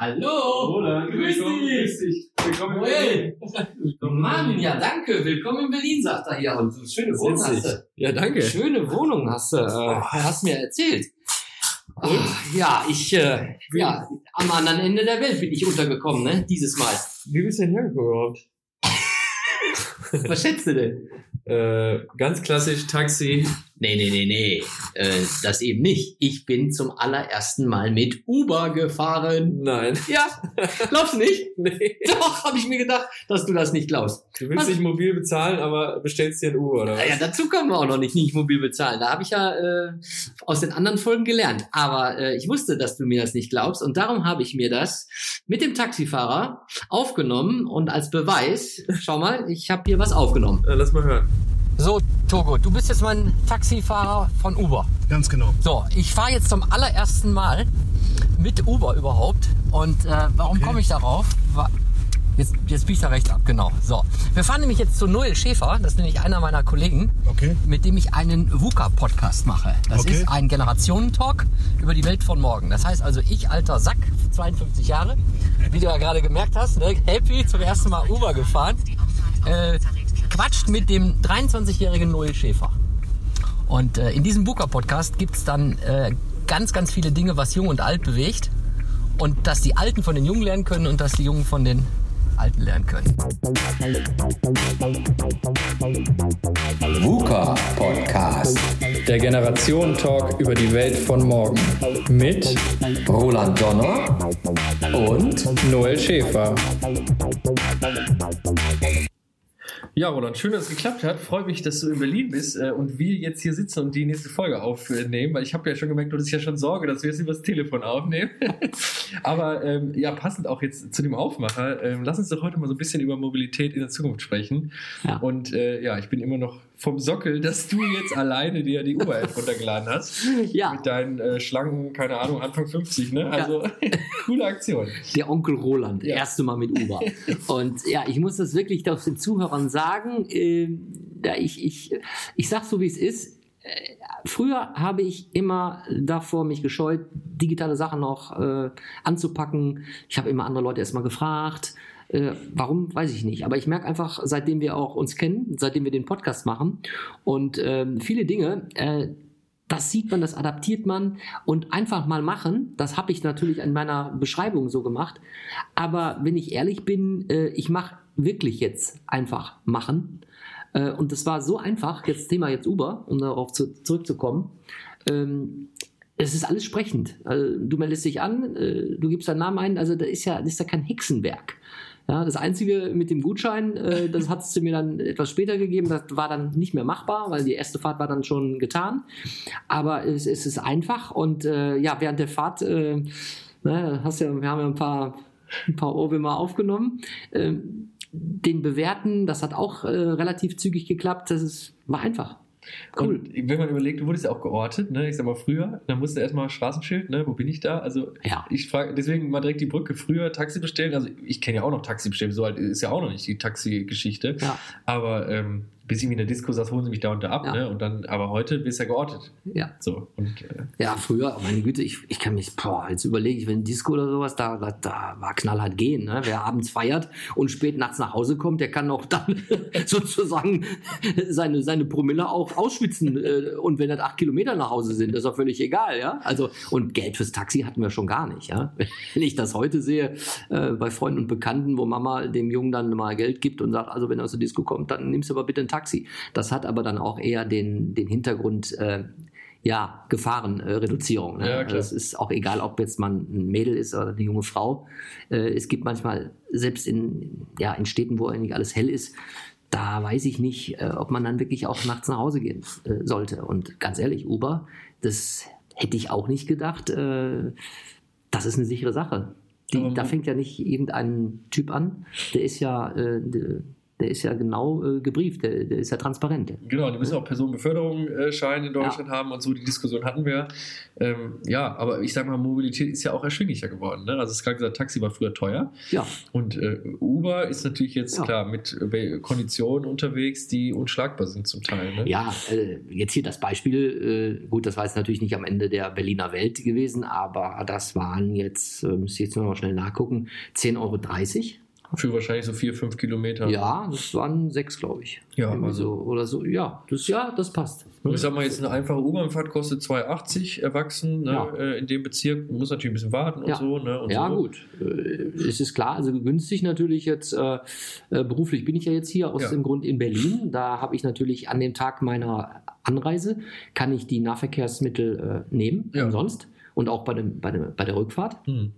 Hallo! Roland, grüß willkommen, dich! grüß dich. Willkommen in. Berlin. Mann, ja danke. Willkommen in Berlin, sagt er hier. Und schöne Wohnung hast du. Ja, danke. Schöne Wohnung hast du. Äh, hast mir erzählt. Und? Ja, ich, äh, ja, am anderen Ende der Welt bin ich untergekommen, ne? Dieses Mal. Wie bist du denn hergekommen überhaupt? Was schätzt du denn? Äh, ganz klassisch Taxi. Nee, nee, nee, nee. Äh, das eben nicht. Ich bin zum allerersten Mal mit Uber gefahren. Nein. Ja, glaubst du nicht? Nee. Doch, habe ich mir gedacht, dass du das nicht glaubst. Du willst Was? nicht mobil bezahlen, aber bestellst dir ein Uber, oder was? Ja, dazu können wir auch noch nicht, nicht mobil bezahlen. Da habe ich ja äh, aus den anderen Folgen gelernt. Aber äh, ich wusste, dass du mir das nicht glaubst und darum habe ich mir das mit dem Taxifahrer aufgenommen und als Beweis, schau mal, ich habe hier was aufgenommen. Äh, lass mal hören. So, Togo, du bist jetzt mein Taxifahrer von Uber. Ganz genau. So, ich fahre jetzt zum allerersten Mal mit Uber überhaupt. Und äh, warum Okay. komme ich darauf? Jetzt, jetzt biege ich da rechts ab, genau. So, wir fahren nämlich jetzt zu Noel Schäfer, das ist nämlich einer meiner Kollegen, Okay. mit dem ich einen VUCA-Podcast mache. Das Okay. ist ein Generationentalk über die Welt von morgen. Das heißt also, ich, alter Sack, 52 Jahre, wie du ja gerade gemerkt hast, ne, happy, zum ersten Mal Uber gefahren, äh, quatscht mit dem 23-jährigen Noel Schäfer. Und äh, in diesem VUCA-Podcast gibt es dann äh, ganz, ganz viele Dinge, was Jung und Alt bewegt. Und dass die Alten von den Jungen lernen können und dass die Jungen von den Alten lernen können. VUCA Podcast. Der Generationen-Talk über die Welt von morgen. Mit Roland Donner und Noel Schäfer. Ja, Roland, schön, dass es geklappt hat. Freut mich, dass du in Berlin bist äh, und wir jetzt hier sitzen und die nächste Folge aufnehmen, weil ich habe ja schon gemerkt, du hast ja schon Sorge, dass wir jetzt über das Telefon aufnehmen. Aber ähm, ja, passend auch jetzt zu dem Aufmacher, ähm, lass uns doch heute mal so ein bisschen über Mobilität in der Zukunft sprechen. Ja. Und äh, ja, ich bin immer noch vom Sockel, dass du jetzt alleine dir die Uber-App runtergeladen hast. Ja. Mit deinen äh, schlanken, keine Ahnung, Anfang 50, ne? Also, coole Aktion. Der Onkel Roland, Ja. erste Mal mit Uber. Und ja, ich muss das wirklich doch den Zuhörern sagen. Äh, da ich, ich, ich sag so, wie es ist. Äh, Früher habe ich immer davor mich gescheut, digitale Sachen noch äh, anzupacken. Ich habe immer andere Leute erstmal gefragt. Äh, warum, weiß ich nicht. Aber ich merke einfach, seitdem wir auch uns kennen, seitdem wir den Podcast machen und ähm, viele Dinge, äh, das sieht man, das adaptiert man und einfach mal machen. Das habe ich natürlich in meiner Beschreibung so gemacht. Aber wenn ich ehrlich bin, äh, ich mache wirklich jetzt einfach machen. Äh, und das war so einfach, jetzt Thema jetzt Uber, um darauf zu, zurückzukommen. Ähm, es ist alles sprechend. Also, du meldest dich an, äh, du gibst deinen Namen ein, also da ist ja, das ist ja kein Hexenwerk. Ja, das Einzige mit dem Gutschein, äh, das hat sie mir dann etwas später gegeben, das war dann nicht mehr machbar, weil die erste Fahrt war dann schon getan. Aber es, es ist einfach und äh, ja, während der Fahrt, äh, ne, hast ja, wir haben ja ein paar, ein paar Ohrwürmer aufgenommen. Ähm, den bewerten, das hat auch äh, relativ zügig geklappt, das ist, war einfach. Cool. Und wenn man überlegt, du wurdest ja auch geortet, ne? Ich sag mal früher, dann musste erstmal Straßenschild, ne? Wo bin ich da? Also Ja. ich frage deswegen mal direkt die Brücke früher Taxi bestellen. Also ich kenne ja auch noch Taxi bestellen, so alt ist ja auch noch nicht die Taxi-Geschichte. Ja. Aber ähm, bis ich mich in der Disco saß, holen sie mich da und da ab, Ja. ne? Und dann, aber heute bist du ja geortet. Ja. So. Und äh, Ja, früher, meine Güte, ich, ich kann mich, boah, jetzt überlege ich, wenn Disco oder sowas, da, da, da war knallhart gehen. Ne? Wer abends feiert und spät nachts nach Hause kommt, der kann auch dann sozusagen seine, seine Promille auch ausschwitzen. äh, Und wenn das acht Kilometer nach Hause sind, ist auch völlig egal, ja. Also, und Geld fürs Taxi hatten wir schon gar nicht, ja. Wenn ich das heute sehe, äh, bei Freunden und Bekannten, wo Mama dem Jungen dann mal Geld gibt und sagt, also wenn er aus der Disco kommt, dann nimmst du aber bitte ein Taxi. Das hat aber dann auch eher den, den Hintergrund, äh, ja, Gefahrenreduzierung. Ne? Ja, also klar. es ist auch egal, ob jetzt man ein Mädel ist oder eine junge Frau. Äh, es gibt manchmal, selbst in, ja, in Städten, wo eigentlich alles hell ist, da weiß ich nicht, äh, ob man dann wirklich auch nachts nach Hause gehen äh, sollte. Und ganz ehrlich, Uber, das hätte ich auch nicht gedacht. Äh, das ist eine sichere Sache. Die, da fängt ja nicht irgendein Typ an. Der ist ja, äh, der, Der ist ja genau äh, gebrieft, der, der ist ja transparent. Genau, die müssen auch Personenbeförderungsschein in Deutschland haben und so. Die Diskussion hatten wir. Ähm, ja, aber ich sag mal, Mobilität ist ja auch erschwinglicher geworden. Ne? Also es ist gerade gesagt, Taxi war früher teuer. Ja, Und äh, Uber ist natürlich jetzt Ja. klar mit äh, Konditionen unterwegs, die unschlagbar sind zum Teil. Ne? ja äh, jetzt hier das Beispiel, äh, gut, das war jetzt natürlich nicht am Ende der Berliner Welt gewesen, aber das waren jetzt, äh, muss ich jetzt nur noch schnell nachgucken, 10,30 Euro. Für wahrscheinlich so vier, fünf Kilometer. Ja, das waren sechs, glaube ich. Ja, Irgendwie also- so, oder so. Ja, das, ja, das passt. Ich sag mal, jetzt eine einfache U-Bahn-Fahrt kostet 2,80 erwachsen ne, Ja. äh, in dem Bezirk. Man muss natürlich ein bisschen warten und Ja. so. Ne, und ja, so. gut. Äh, Es ist klar, also günstig natürlich jetzt. Äh, äh, beruflich bin ich ja jetzt hier aus Ja. dem Grund in Berlin. Da habe ich natürlich an dem Tag meiner Anreise, kann ich die Nahverkehrsmittel äh, nehmen, Ja. umsonst. Und auch bei, dem, bei, dem, bei der Rückfahrt. Hm.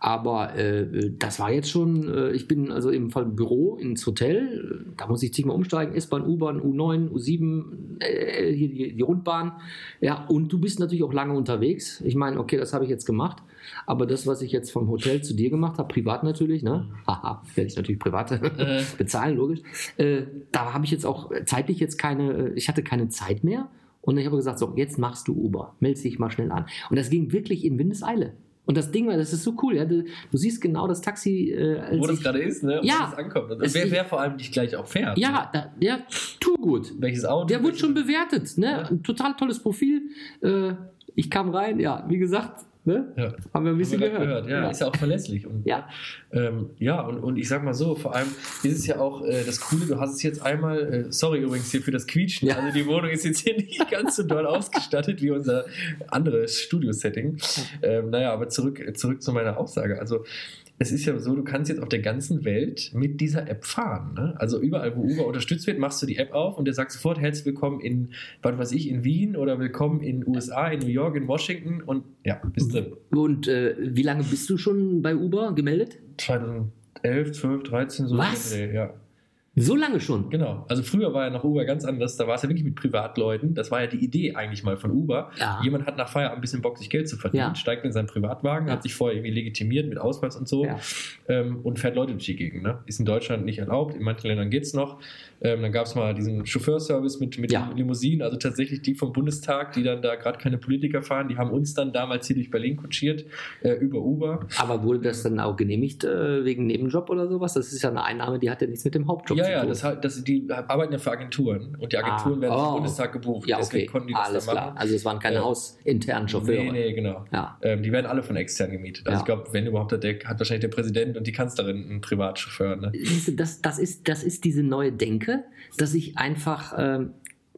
Aber äh, das war jetzt schon, äh, ich bin also im Fall Büro ins Hotel, da muss ich zigmal umsteigen, S-Bahn, U-Bahn, U9, U7, äh, hier die, die Rundbahn. Ja, und du bist natürlich auch lange unterwegs. Ich meine, okay, das habe ich jetzt gemacht, aber das, was ich jetzt vom Hotel zu dir gemacht habe, privat natürlich, ne? Haha, werde ich natürlich privat Äh. bezahlen, logisch. Äh, da habe ich jetzt auch zeitlich jetzt keine, äh, ich hatte keine Zeit mehr. Und ich habe gesagt, so, jetzt machst du Uber, melde dich mal schnell an. Und das ging wirklich in Windeseile. Und das Ding war, das ist so cool, ja. Du, du siehst genau das Taxi, äh, Wo das gerade ist, ne? Und Ja. wo das ankommt. Und Es- wer, wer vor allem dich gleich auch fährt. Ja, da, der, tu gut. Welches Auto? Der wurde schon bewertet, ne? Ja. Ein total tolles Profil. Äh, ich kam rein, ja, wie gesagt, ne? Ja. Haben wir ein bisschen wir gehört. grad Ja, ist ja auch verlässlich. Und, Ja. ähm, ja und, und ich sag mal so, vor allem ist es ja auch äh, das Coole, du hast es jetzt einmal, äh, sorry übrigens hier für das Quietschen, Ja. also die Wohnung ist jetzt hier nicht ganz so doll ausgestattet wie unser anderes Studio-Setting. Ähm, naja, aber zurück, zurück zu meiner Aussage. Also es ist ja so, du kannst jetzt auf der ganzen Welt mit dieser App fahren. Ne? Also überall, wo Uber unterstützt wird, machst du die App auf und der sagt sofort herzlich willkommen in, was weiß ich, in Wien oder willkommen in USA, in New York, in Washington und ja, bist drin. Und äh, wie lange bist du schon bei Uber gemeldet? 2011, 12, 13, so. Was? Ja, So lange schon. genau. Also früher war ja noch Uber ganz anders. Da war es ja wirklich mit Privatleuten. Das war ja die Idee eigentlich mal von Uber. Ja. Jemand hat nach Feierabend ein bisschen Bock, sich Geld zu verdienen, Ja. steigt in seinen Privatwagen, Ja. hat sich vorher irgendwie legitimiert mit Ausweis und so ähm, und fährt Leute durch die Gegend. Ne? Ist in Deutschland nicht erlaubt, in manchen Ländern geht es noch. Ähm, dann gab es mal diesen Chauffeurservice mit, mit Ja. Limousinen, also tatsächlich die vom Bundestag, die dann da gerade keine Politiker fahren, die haben uns dann damals hier durch Berlin kutschiert äh, über Uber. Aber wurde das dann auch genehmigt äh, wegen Nebenjob oder sowas? Das ist ja eine Einnahme, die hat ja nichts mit dem Hauptjob Ja, zu ja, tun. das, hat- das, die arbeiten ja für Agenturen und die Agenturen Ah, werden vom oh. Bundestag gebucht. ja, okay, das alles klar. Also es waren keine Äh, hausinternen Chauffeure. Nee, nee, genau. Ja. Ähm, die werden alle von extern gemietet. Also Ja. ich glaube, wenn überhaupt, hat, der, hat wahrscheinlich der Präsident und die Kanzlerin einen Privatchauffeur. Ne? Das, das, ist, das ist diese neue Denke, dass ich einfach, ähm,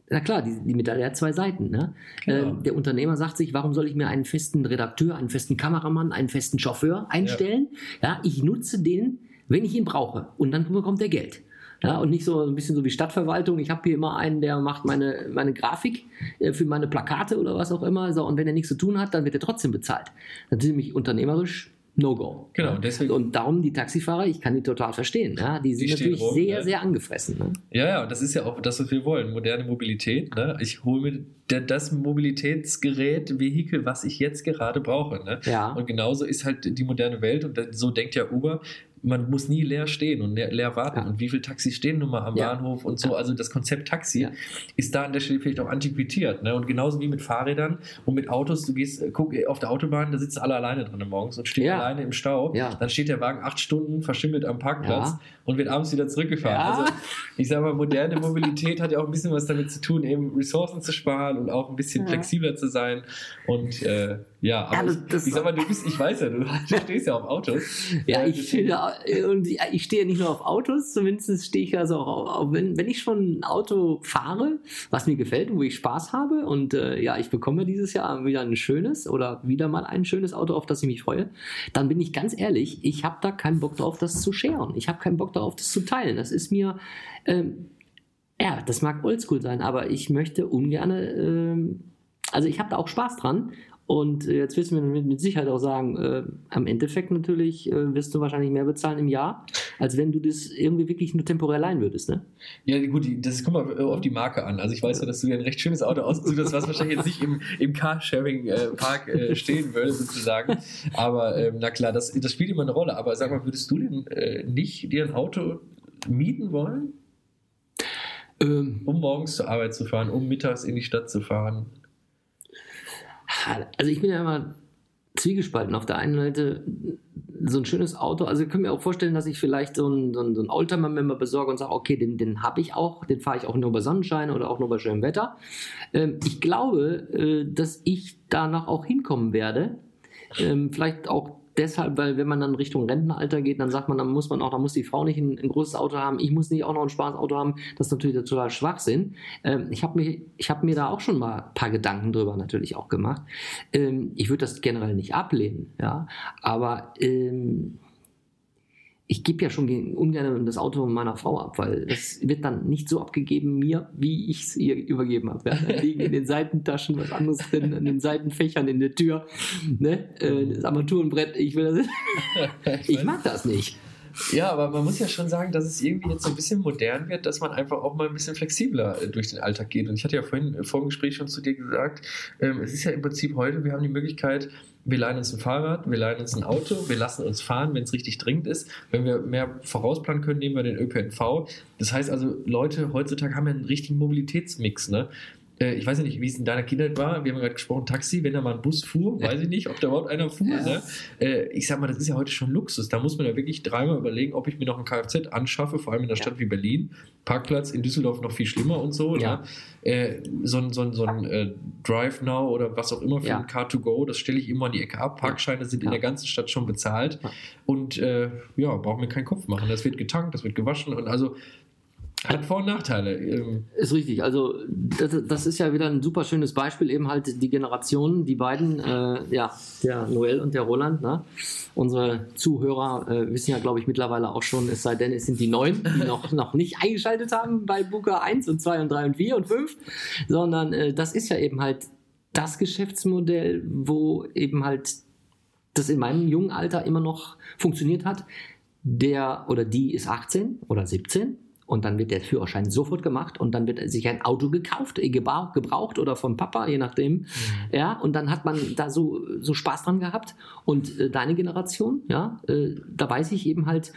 na klar, die, die Medaille hat zwei Seiten. Ne? Genau. Ähm, der Unternehmer sagt sich, warum soll ich mir einen festen Redakteur, einen festen Kameramann, einen festen Chauffeur einstellen? Ja, ich nutze den, wenn ich ihn brauche. Und dann bekommt er Geld. Ja, und nicht so ein bisschen so wie Stadtverwaltung. Ich habe hier immer einen, der macht meine, meine Grafik äh, für meine Plakate oder was auch immer. So, und wenn er nichts zu tun hat, dann wird er trotzdem bezahlt. Das ist nämlich unternehmerisch No-Go. Genau, deswegen- Und darum die Taxifahrer, ich kann die total verstehen. Ja? Die sind Die natürlich rum, sehr, ne? sehr angefressen. Ne? Ja, ja, und das ist ja auch das, was wir wollen. Moderne Mobilität. Ne? Ich hole mir das Mobilitätsgerät, Vehikel, was ich jetzt gerade brauche. Ne? Ja. Und genauso ist halt die moderne Welt und so denkt ja Uber. Man muss nie leer stehen und leer, warten. Ja. Und wie viele Taxis stehen nun mal am Ja. Bahnhof und so. Also das Konzept Taxi Ja. ist da an der Stelle vielleicht auch antiquiert. Ne? Und genauso wie mit Fahrrädern und mit Autos. Du gehst, äh, guck auf der Autobahn, da sitzen alle alleine drin morgens und stehen alleine im Stau. Dann steht der Wagen acht Stunden verschimmelt am Parkplatz und wird abends wieder zurückgefahren. Also ich sage mal, moderne Mobilität hat ja auch ein bisschen was damit zu tun, eben Ressourcen zu sparen und auch ein bisschen flexibler zu sein. Und äh, ja, aber Ja, das- ich, ich sag mal, du bist, ich weiß ja, du, du stehst ja auf Autos. Ja, ich stehe, und ich stehe nicht nur auf Autos, zumindest stehe ich also auch auf, wenn, wenn ich schon ein Auto fahre, was mir gefällt und wo ich Spaß habe und äh, ja, ich bekomme dieses Jahr wieder ein schönes oder wieder mal ein schönes Auto, auf das ich mich freue, dann bin ich ganz ehrlich, ich habe da keinen Bock drauf, das zu scheren. Ich habe keinen Bock darauf, das zu teilen. Das ist mir, ähm, ja, das mag oldschool sein, aber ich möchte ungern, ähm, also ich habe da auch Spaß dran. Und äh, jetzt wirst du mir mit, mit Sicherheit auch sagen, äh, am Endeffekt natürlich äh, wirst du wahrscheinlich mehr bezahlen im Jahr, als wenn du das irgendwie wirklich nur temporär leihen würdest. Ne? Ja, gut, das kommt mal äh, auf die Marke an. Also ich weiß ja, dass du dir ein recht schönes Auto ausgesucht hast, was wahrscheinlich jetzt nicht im, im Carsharing-Park äh, stehen würde, sozusagen. Aber ähm, na klar, das, das spielt immer eine Rolle. Aber sag mal, würdest du denn äh, nicht dir ein Auto mieten wollen? Ähm, um morgens zur Arbeit zu fahren, um mittags in die Stadt zu fahren? Also ich bin ja immer zwiegespalten. Auf der einen Seite so ein schönes Auto, also ich kann mir auch vorstellen, dass ich vielleicht so einen, so so einen Oldtimer-Member besorge und sage, okay, den, den habe ich auch, den fahre ich auch nur bei Sonnenschein oder auch nur bei schönem Wetter. Ähm, ich glaube, äh, dass ich danach auch hinkommen werde. Ähm, vielleicht auch deshalb, weil wenn man dann Richtung Rentenalter geht, dann sagt man, dann muss man auch, dann muss die Frau nicht ein, ein großes Auto haben, ich muss nicht auch noch ein Spaßauto haben. Das ist natürlich total Schwachsinn. Ähm, ich habe mir, habe mir da auch schon mal ein paar Gedanken drüber natürlich auch gemacht. Ähm, ich würde das generell nicht ablehnen, ja, aber ähm, ich gebe ja schon ungern das Auto meiner Frau ab, weil das wird dann nicht so abgegeben mir, wie ich es ihr übergeben habe. Ja, da liegen in den Seitentaschen was anderes drin, in den Seitenfächern, in der Tür. Ne? Äh, das Armaturenbrett, ich will das. ich mag das nicht. Ja, aber man muss ja schon sagen, dass es irgendwie jetzt so ein bisschen modern wird, dass man einfach auch mal ein bisschen flexibler äh, durch den Alltag geht. Und ich hatte ja vorhin vor dem Gespräch schon zu dir gesagt, ähm, es ist ja im Prinzip heute, wir haben die Möglichkeit, wir leihen uns ein Fahrrad, wir leihen uns ein Auto, wir lassen uns fahren, wenn es richtig dringend ist. Wenn wir mehr vorausplanen können, nehmen wir den ÖPNV. Das heißt also, Leute heutzutage haben ja einen richtigen Mobilitätsmix. Ne? Äh, ich weiß ja nicht, wie es in deiner Kindheit war. Wir haben gerade gesprochen, Taxi, wenn da mal ein Bus fuhr, weiß ich nicht, ob da überhaupt einer fuhr. Ja. Ne? Äh, ich sag mal, das ist ja heute schon Luxus. Da muss man ja wirklich dreimal überlegen, ob ich mir noch ein Kfz anschaffe, vor allem in einer. Stadt wie Berlin. Parkplatz in Düsseldorf noch viel schlimmer und so. Ne? Ne? so ein, so ein, so ein äh, Drive Now oder was auch immer für ein Car2Go, das stelle ich immer an die Ecke ab. Parkscheine sind in der ganzen Stadt schon bezahlt. Und äh, ja, brauchen wir keinen Kopf machen. Das wird getankt, das wird gewaschen und also hat Vor- und Nachteile. Ähm, ist richtig. Also das, das, ist ja wieder ein super schönes Beispiel, eben halt die Generationen, die beiden, äh, ja, der Noel und der Roland. Ne? Unsere Zuhörer äh, wissen ja, glaube ich, mittlerweile auch schon, es sei denn, es sind die Neuen, die noch, noch nicht eingeschaltet haben bei Booker 1 und 2 und 3 und 4 und 5, sondern äh, das ist ja eben halt das Geschäftsmodell, wo eben halt das in meinem jungen Alter immer noch funktioniert hat. Der oder die ist 18 oder 17 und dann wird der Führerschein sofort gemacht und dann wird sich ein Auto gekauft, äh, gebraucht oder vom Papa, je nachdem. Mhm. Ja, und dann hat man da so, so Spaß dran gehabt. Und äh, deine Generation, ja, äh, da weiß ich eben halt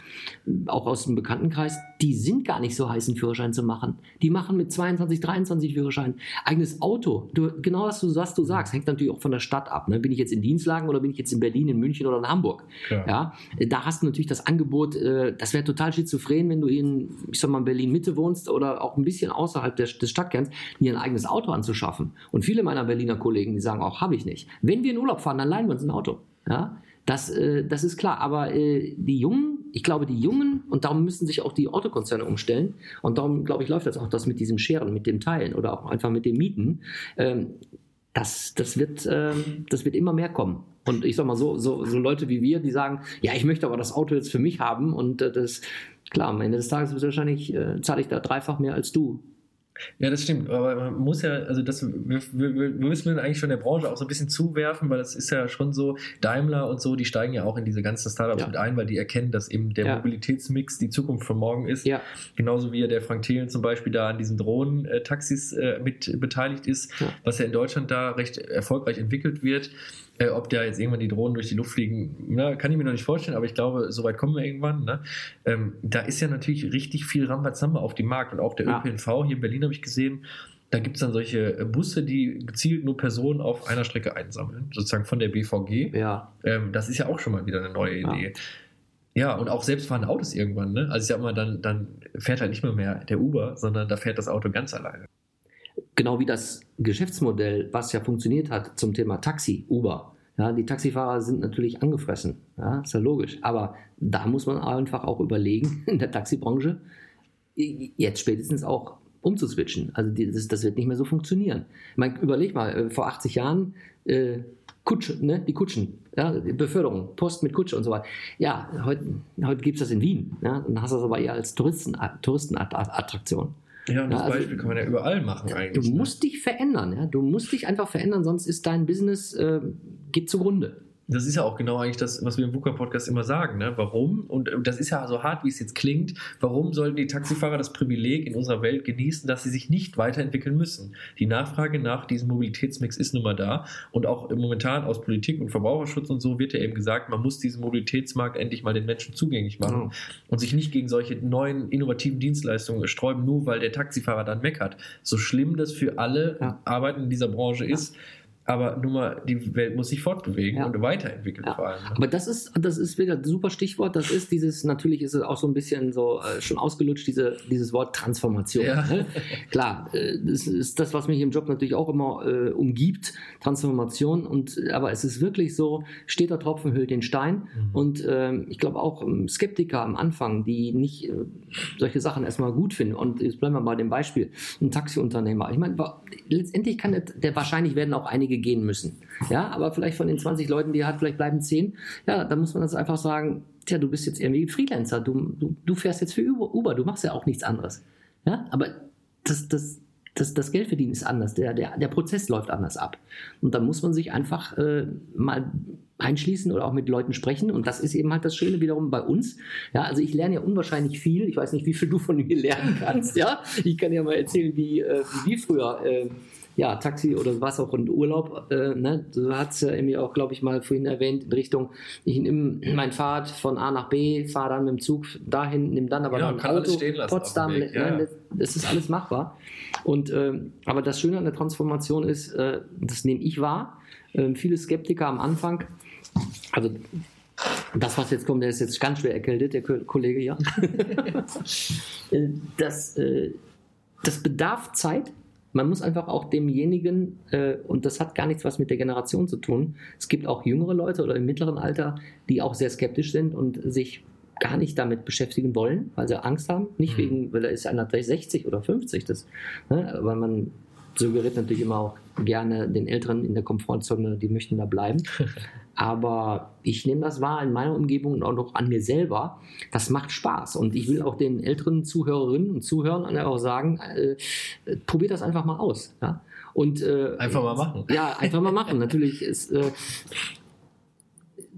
auch aus dem Bekanntenkreis, die sind gar nicht so heiß, einen Führerschein zu machen. Die machen mit 22, 23 Führerschein. Eigenes Auto. Du, genau was du, was du sagst, hängt natürlich auch von der Stadt ab. Ne? Bin ich jetzt in Dienstlagen oder bin ich jetzt in Berlin, in München oder in Hamburg? Ja, ja da hast du natürlich das Angebot, äh, das wäre total schizophren, wenn du in, ich sag mal, Berlin-Mitte wohnst oder auch ein bisschen außerhalb des, des Stadtkerns, dir ein eigenes Auto anzuschaffen. Und viele meiner Berliner Kollegen, die sagen auch, habe ich nicht. Wenn wir in Urlaub fahren, dann leihen wir uns ein Auto. Ja, das, äh, das ist klar. Aber äh, die Jungen, ich glaube, die Jungen, und darum müssen sich auch die Autokonzerne umstellen, und darum, glaube ich, läuft das auch das mit diesem Scheren, mit dem Teilen oder auch einfach mit dem Mieten. Ähm, das, das, wird, ähm, das wird immer mehr kommen. Und ich sag mal so, so, so Leute wie wir, die sagen, ja, ich möchte aber das Auto jetzt für mich haben und äh, das, klar, am Ende des Tages wird wahrscheinlich, äh, zahle ich da dreifach mehr als du. Ja, das stimmt. Aber man muss ja, also das, wir, wir, wir müssen eigentlich schon der Branche auch so ein bisschen zuwerfen, weil das ist ja schon so, Daimler und so, die steigen ja auch in diese ganzen Startups ja. mit ein, weil die erkennen, dass eben der ja. Mobilitätsmix die Zukunft von morgen ist. Ja. Genauso wie ja der Frank Thelen zum Beispiel da an diesen Drohnen-Taxis äh, mit beteiligt ist, was ja in Deutschland da recht erfolgreich entwickelt wird. Äh, ob da jetzt irgendwann die Drohnen durch die Luft fliegen, na, kann ich mir noch nicht vorstellen, aber ich glaube, so weit kommen wir irgendwann. Ne? Ähm, da ist ja natürlich richtig viel Rambazamba auf dem Markt und auch der ja. ÖPNV hier in Berlin habe ich gesehen. Da gibt es dann solche äh, Busse, die gezielt nur Personen auf einer Strecke einsammeln, sozusagen von der BVG. Ja. Ähm, das ist ja auch schon mal wieder eine neue Idee. Ja. ja und auch selbstfahrende Autos irgendwann, ne? Also ich sag mal, dann, dann fährt halt nicht mehr, mehr der Uber, sondern da fährt das Auto ganz alleine. Genau wie das Geschäftsmodell, was ja funktioniert hat zum Thema Taxi, Uber. Ja, die Taxifahrer sind natürlich angefressen, ja, ist ja logisch. Aber da muss man einfach auch überlegen, in der Taxibranche, jetzt spätestens auch umzuswitchen. Also das, das, wird nicht mehr so funktionieren. Man, überleg mal, äh, vor 80 Jahren äh, Kutsche, ne? die Kutschen, ja, Beförderung, Post mit Kutsche und so weiter. Ja, heute, heute gibt es das in Wien. Ja? Dann hast du das aber eher als Touristen, Touristenattraktion. Ja, und das ja, also, Beispiel kann man ja überall machen eigentlich. Du ne? musst dich verändern, ja. Du musst dich einfach verändern, sonst ist dein Business, äh, geht zugrunde. Das ist ja auch genau eigentlich das, was wir im VUCA-Podcast immer sagen. Ne? Warum? Und äh, das ist ja so hart, wie es jetzt klingt. Warum sollten die Taxifahrer das Privileg in unserer Welt genießen, dass sie sich nicht weiterentwickeln müssen? Die Nachfrage nach diesem Mobilitätsmix ist nun mal da. Und auch momentan aus Politik und Verbraucherschutz und so wird ja eben gesagt, man muss diesen Mobilitätsmarkt endlich mal den Menschen zugänglich machen Mhm. und sich nicht gegen solche neuen innovativen Dienstleistungen sträuben, nur weil der Taxifahrer dann meckert. So schlimm das für alle Ja. Arbeiten in dieser Branche ist. Aber nur mal, die Welt muss sich fortbewegen Ja. und weiterentwickeln Ja. vor allem. ne? Aber das ist, das ist wieder ein super Stichwort. Das ist dieses, natürlich ist es auch so ein bisschen so äh, schon ausgelutscht, diese, dieses Wort Transformation. Ja. Ne? Klar, äh, das ist das, was mich im Job natürlich auch immer äh, umgibt, Transformation. Und, aber es ist wirklich so, steter Tropfen hüllt den Stein. Mhm. Und ähm, ich glaube auch ähm, Skeptiker am Anfang, die nicht äh, solche Sachen erstmal gut finden. Und jetzt bleiben wir mal dem Beispiel, ein Taxiunternehmer. Ich meine, letztendlich kann der, der wahrscheinlich werden auch einige gehen müssen. Ja, aber vielleicht von den 20 Leuten, die er hat, vielleicht bleiben 10. Ja, da muss man das einfach sagen, tja, du bist jetzt irgendwie Freelancer, du, du, du fährst jetzt für Uber, du machst ja auch nichts anderes. Ja, aber das, das, das, das Geld verdienen ist anders, der, der, der Prozess läuft anders ab. Und dann muss man sich einfach äh, mal einschließen oder auch mit Leuten sprechen. Und das ist eben halt das Schöne wiederum bei uns. Ja, also ich lerne ja unwahrscheinlich viel. Ich weiß nicht, wie viel du von mir lernen kannst. Ja, ich kann ja mal erzählen, wie, äh, wie früher. Äh, ja, Taxi oder was auch in Urlaub, äh, ne? du hast ja irgendwie auch, glaube ich, mal vorhin erwähnt, in Richtung, ich nehme mein Fahrrad von A nach B, fahre dann mit dem Zug dahin, nehme dann aber noch ein kann Auto, stehen lassen Potsdam, Weg, ja, ne, das, ist alles machbar. Und, ähm, aber das Schöne an der Transformation ist, äh, das nehme ich wahr, ähm, viele Skeptiker am Anfang, also das, was jetzt kommt, der ist jetzt ganz schwer erkältet, der Ko- Kollege, ja. Äh, das, äh, das bedarf Zeit. Man muss einfach auch demjenigen, äh, und das hat gar nichts was mit der Generation zu tun, es gibt auch jüngere Leute oder im mittleren Alter, die auch sehr skeptisch sind und sich gar nicht damit beschäftigen wollen, weil sie Angst haben. Nicht Mhm. wegen, weil da ist einer vielleicht 60 oder 50, das, ne, weil man suggeriert natürlich immer auch gerne den Älteren in der Komfortzone, die möchten da bleiben. Aber ich nehme das wahr in meiner Umgebung und auch noch an mir selber. Das macht Spaß. Und ich will auch den älteren Zuhörerinnen und Zuhörern auch sagen, äh, äh, probiert das einfach mal aus. Ja? Und, äh, Einfach mal machen. Ja, einfach mal machen. Natürlich ist, äh,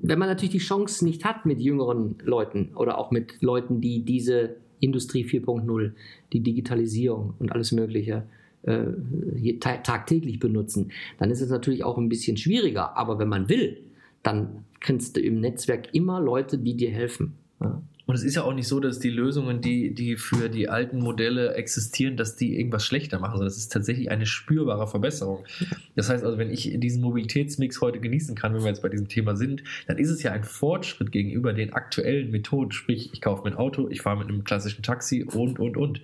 wenn man natürlich die Chance nicht hat mit jüngeren Leuten oder auch mit Leuten, die diese Industrie 4.0, die Digitalisierung und alles Mögliche äh, tagtäglich benutzen, dann ist es natürlich auch ein bisschen schwieriger. Aber wenn man will, dann kriegst du im Netzwerk immer Leute, die dir helfen. Ja. Und es ist ja auch nicht so, dass die Lösungen, die, die für die alten Modelle existieren, dass die irgendwas schlechter machen, sondern es ist tatsächlich eine spürbare Verbesserung. Das heißt also, wenn ich diesen Mobilitätsmix heute genießen kann, wenn wir jetzt bei diesem Thema sind, dann ist es ja ein Fortschritt gegenüber den aktuellen Methoden. Sprich, ich kaufe mir ein Auto, ich fahre mit einem klassischen Taxi und, und, und.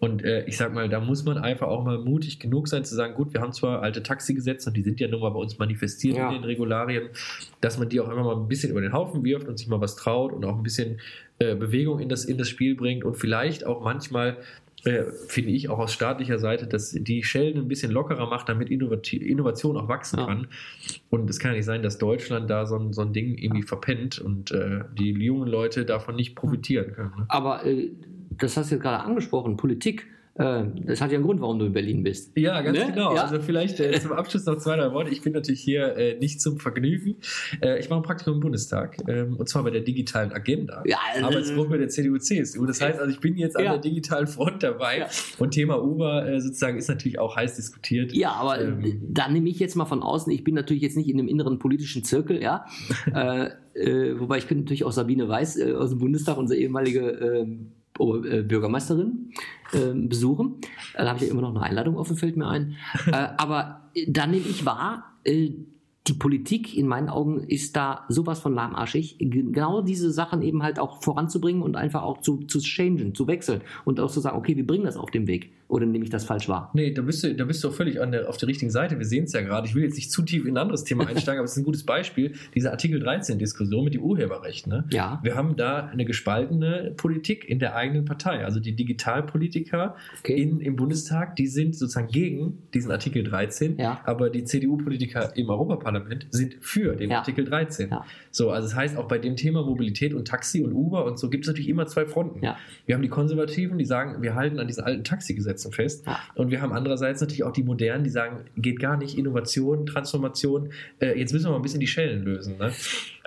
Und äh, ich sag mal, da muss man einfach auch mal mutig genug sein zu sagen, gut, wir haben zwar alte Taxigesetze und die sind ja nun mal bei uns manifestiert Ja. in den Regularien, dass man die auch immer mal ein bisschen über den Haufen wirft und sich mal was traut und auch ein bisschen äh, Bewegung in das, in das Spiel bringt und vielleicht auch manchmal, äh, finde ich, auch aus staatlicher Seite, dass die Schellen ein bisschen lockerer macht, damit Innovati Innovation auch wachsen Ja. kann. Und es kann ja nicht sein, dass Deutschland da so ein, so ein Ding irgendwie verpennt und äh, die jungen Leute davon nicht profitieren können. Ne? Aber äh, das hast du jetzt gerade angesprochen, Politik. Äh, das hat ja einen Grund, warum du in Berlin bist. Ja, ganz Ne? genau. Ja. Also vielleicht äh, zum Abschluss noch zwei, drei Worte. Ich bin natürlich hier äh, nicht zum Vergnügen. Äh, ich mache ein Praktikum im Bundestag ähm, und zwar bei der digitalen Agenda. Ja, äh, Arbeitsgruppe der CDU-CSU. Das heißt also, ich bin jetzt an Ja. der digitalen Front dabei und Thema Uber äh, sozusagen ist natürlich auch heiß diskutiert. Ja, aber Ähm. äh, da nehme ich jetzt mal von außen, ich bin natürlich jetzt nicht in einem inneren politischen Zirkel, ja. wobei ich bin natürlich auch Sabine Weiß aus dem Bundestag, unsere ehemalige äh, Bürgermeisterin, ähm, besuchen. Äh, Da habe ich ja immer noch eine Einladung offen, fällt mir ein. äh, aber äh, da nehme ich wahr, äh, die Politik in meinen Augen ist da sowas von lahmarschig, genau diese Sachen eben halt auch voranzubringen und einfach auch zu, zu changen, zu wechseln und auch zu sagen, okay, wir bringen das auf den Weg. Oder nehme ich das falsch wahr? Nee, da bist du, da bist du auch völlig der, auf der richtigen Seite. Wir sehen es ja gerade. Ich will jetzt nicht zu tief in ein anderes Thema einsteigen, aber es ist ein gutes Beispiel. Diese Artikel 13-Diskussion mit dem Urheberrecht. Ne? Ja. Wir haben da eine gespaltene Politik in der eigenen Partei. Also die Digitalpolitiker Okay. in, im Bundestag, die sind sozusagen gegen diesen Artikel 13, Ja. aber die CDU-Politiker im Europaparlament sind für den Ja. Artikel 13. Ja. So, also das heißt, auch bei dem Thema Mobilität und Taxi und Uber und so gibt es natürlich immer zwei Fronten. Ja. Wir haben die Konservativen, die sagen, wir halten an diesen alten Taxigesetzen umsetzen fest. Ja. Und wir haben andererseits natürlich auch die Modernen, die sagen, geht gar nicht, Innovation, Transformation, äh, jetzt müssen wir mal ein bisschen die Schellen lösen. Ne?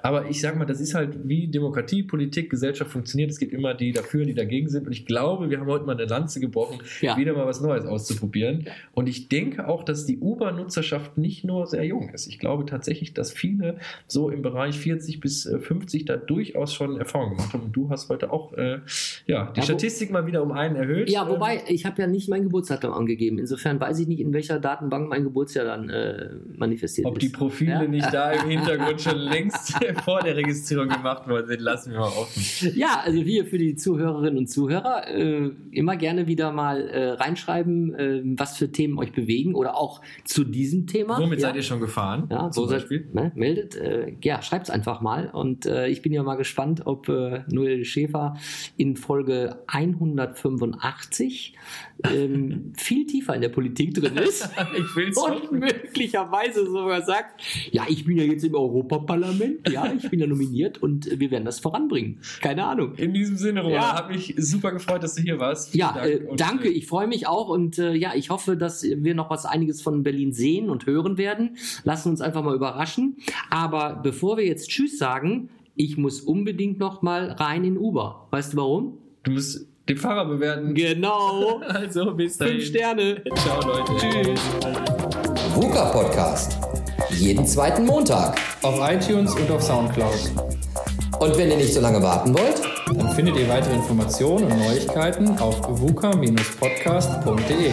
Aber ich sage mal, das ist halt wie Demokratie, Politik, Gesellschaft funktioniert. Es gibt immer die dafür, die dagegen sind. Und ich glaube, wir haben heute mal eine Lanze gebrochen, Ja. wieder mal was Neues auszuprobieren. Und ich denke auch, dass die Uber-Nutzerschaft nicht nur sehr jung ist. Ich glaube tatsächlich, dass viele so im Bereich 40 bis äh, 50 da durchaus schon Erfahrung gemacht haben. Und du hast heute auch äh, ja, die Ja, Statistik mal wieder um einen erhöht. Ja, Ähm, wobei, ich habe ja nicht mein Geburtsdatum angegeben. Insofern weiß ich nicht, in welcher Datenbank mein Geburtsjahr dann äh, manifestiert Ob ist. die Profile Ja? nicht da im Hintergrund schon längst vor der Registrierung gemacht worden sind, lassen wir mal offen. Ja, also wir für die Zuhörerinnen und Zuhörer äh, immer gerne wieder mal äh, reinschreiben, äh, was für Themen euch bewegen oder auch zu diesem Thema. Womit ja. seid ihr schon gefahren? Ja, zum so seid, Beispiel? ne, meldet, äh, ja, schreibt's einfach mal. Und äh, ich bin ja mal gespannt, ob äh, Noel Schäfer in Folge 185 ähm, viel tiefer in der Politik drin ist. Ich will's Und hoffen. möglicherweise sogar sagt, ja, ich bin ja jetzt im Europaparlament, ja, ich bin ja nominiert und wir werden das voranbringen. Keine Ahnung. In diesem Sinne, Roland, Ja. hat mich super gefreut, dass du hier warst. Ja, Vielen äh, danke, äh, ich freue mich auch und äh, ja, ich hoffe, dass wir noch was einiges von Berlin sehen und hören werden. Lassen uns einfach mal überraschen. Aber bevor wir jetzt Tschüss sagen, ich muss unbedingt noch mal rein in Uber. Weißt du warum? Du musst den Fahrer bewerten. Genau. Also, bis dahin. Fünf Sterne. Ciao, Leute. Tschüss. VUCA Podcast. Jeden zweiten Montag. Auf iTunes und auf Soundcloud. Und wenn ihr nicht so lange warten wollt, Dann findet ihr weitere Informationen und Neuigkeiten auf vuca-podcast.de.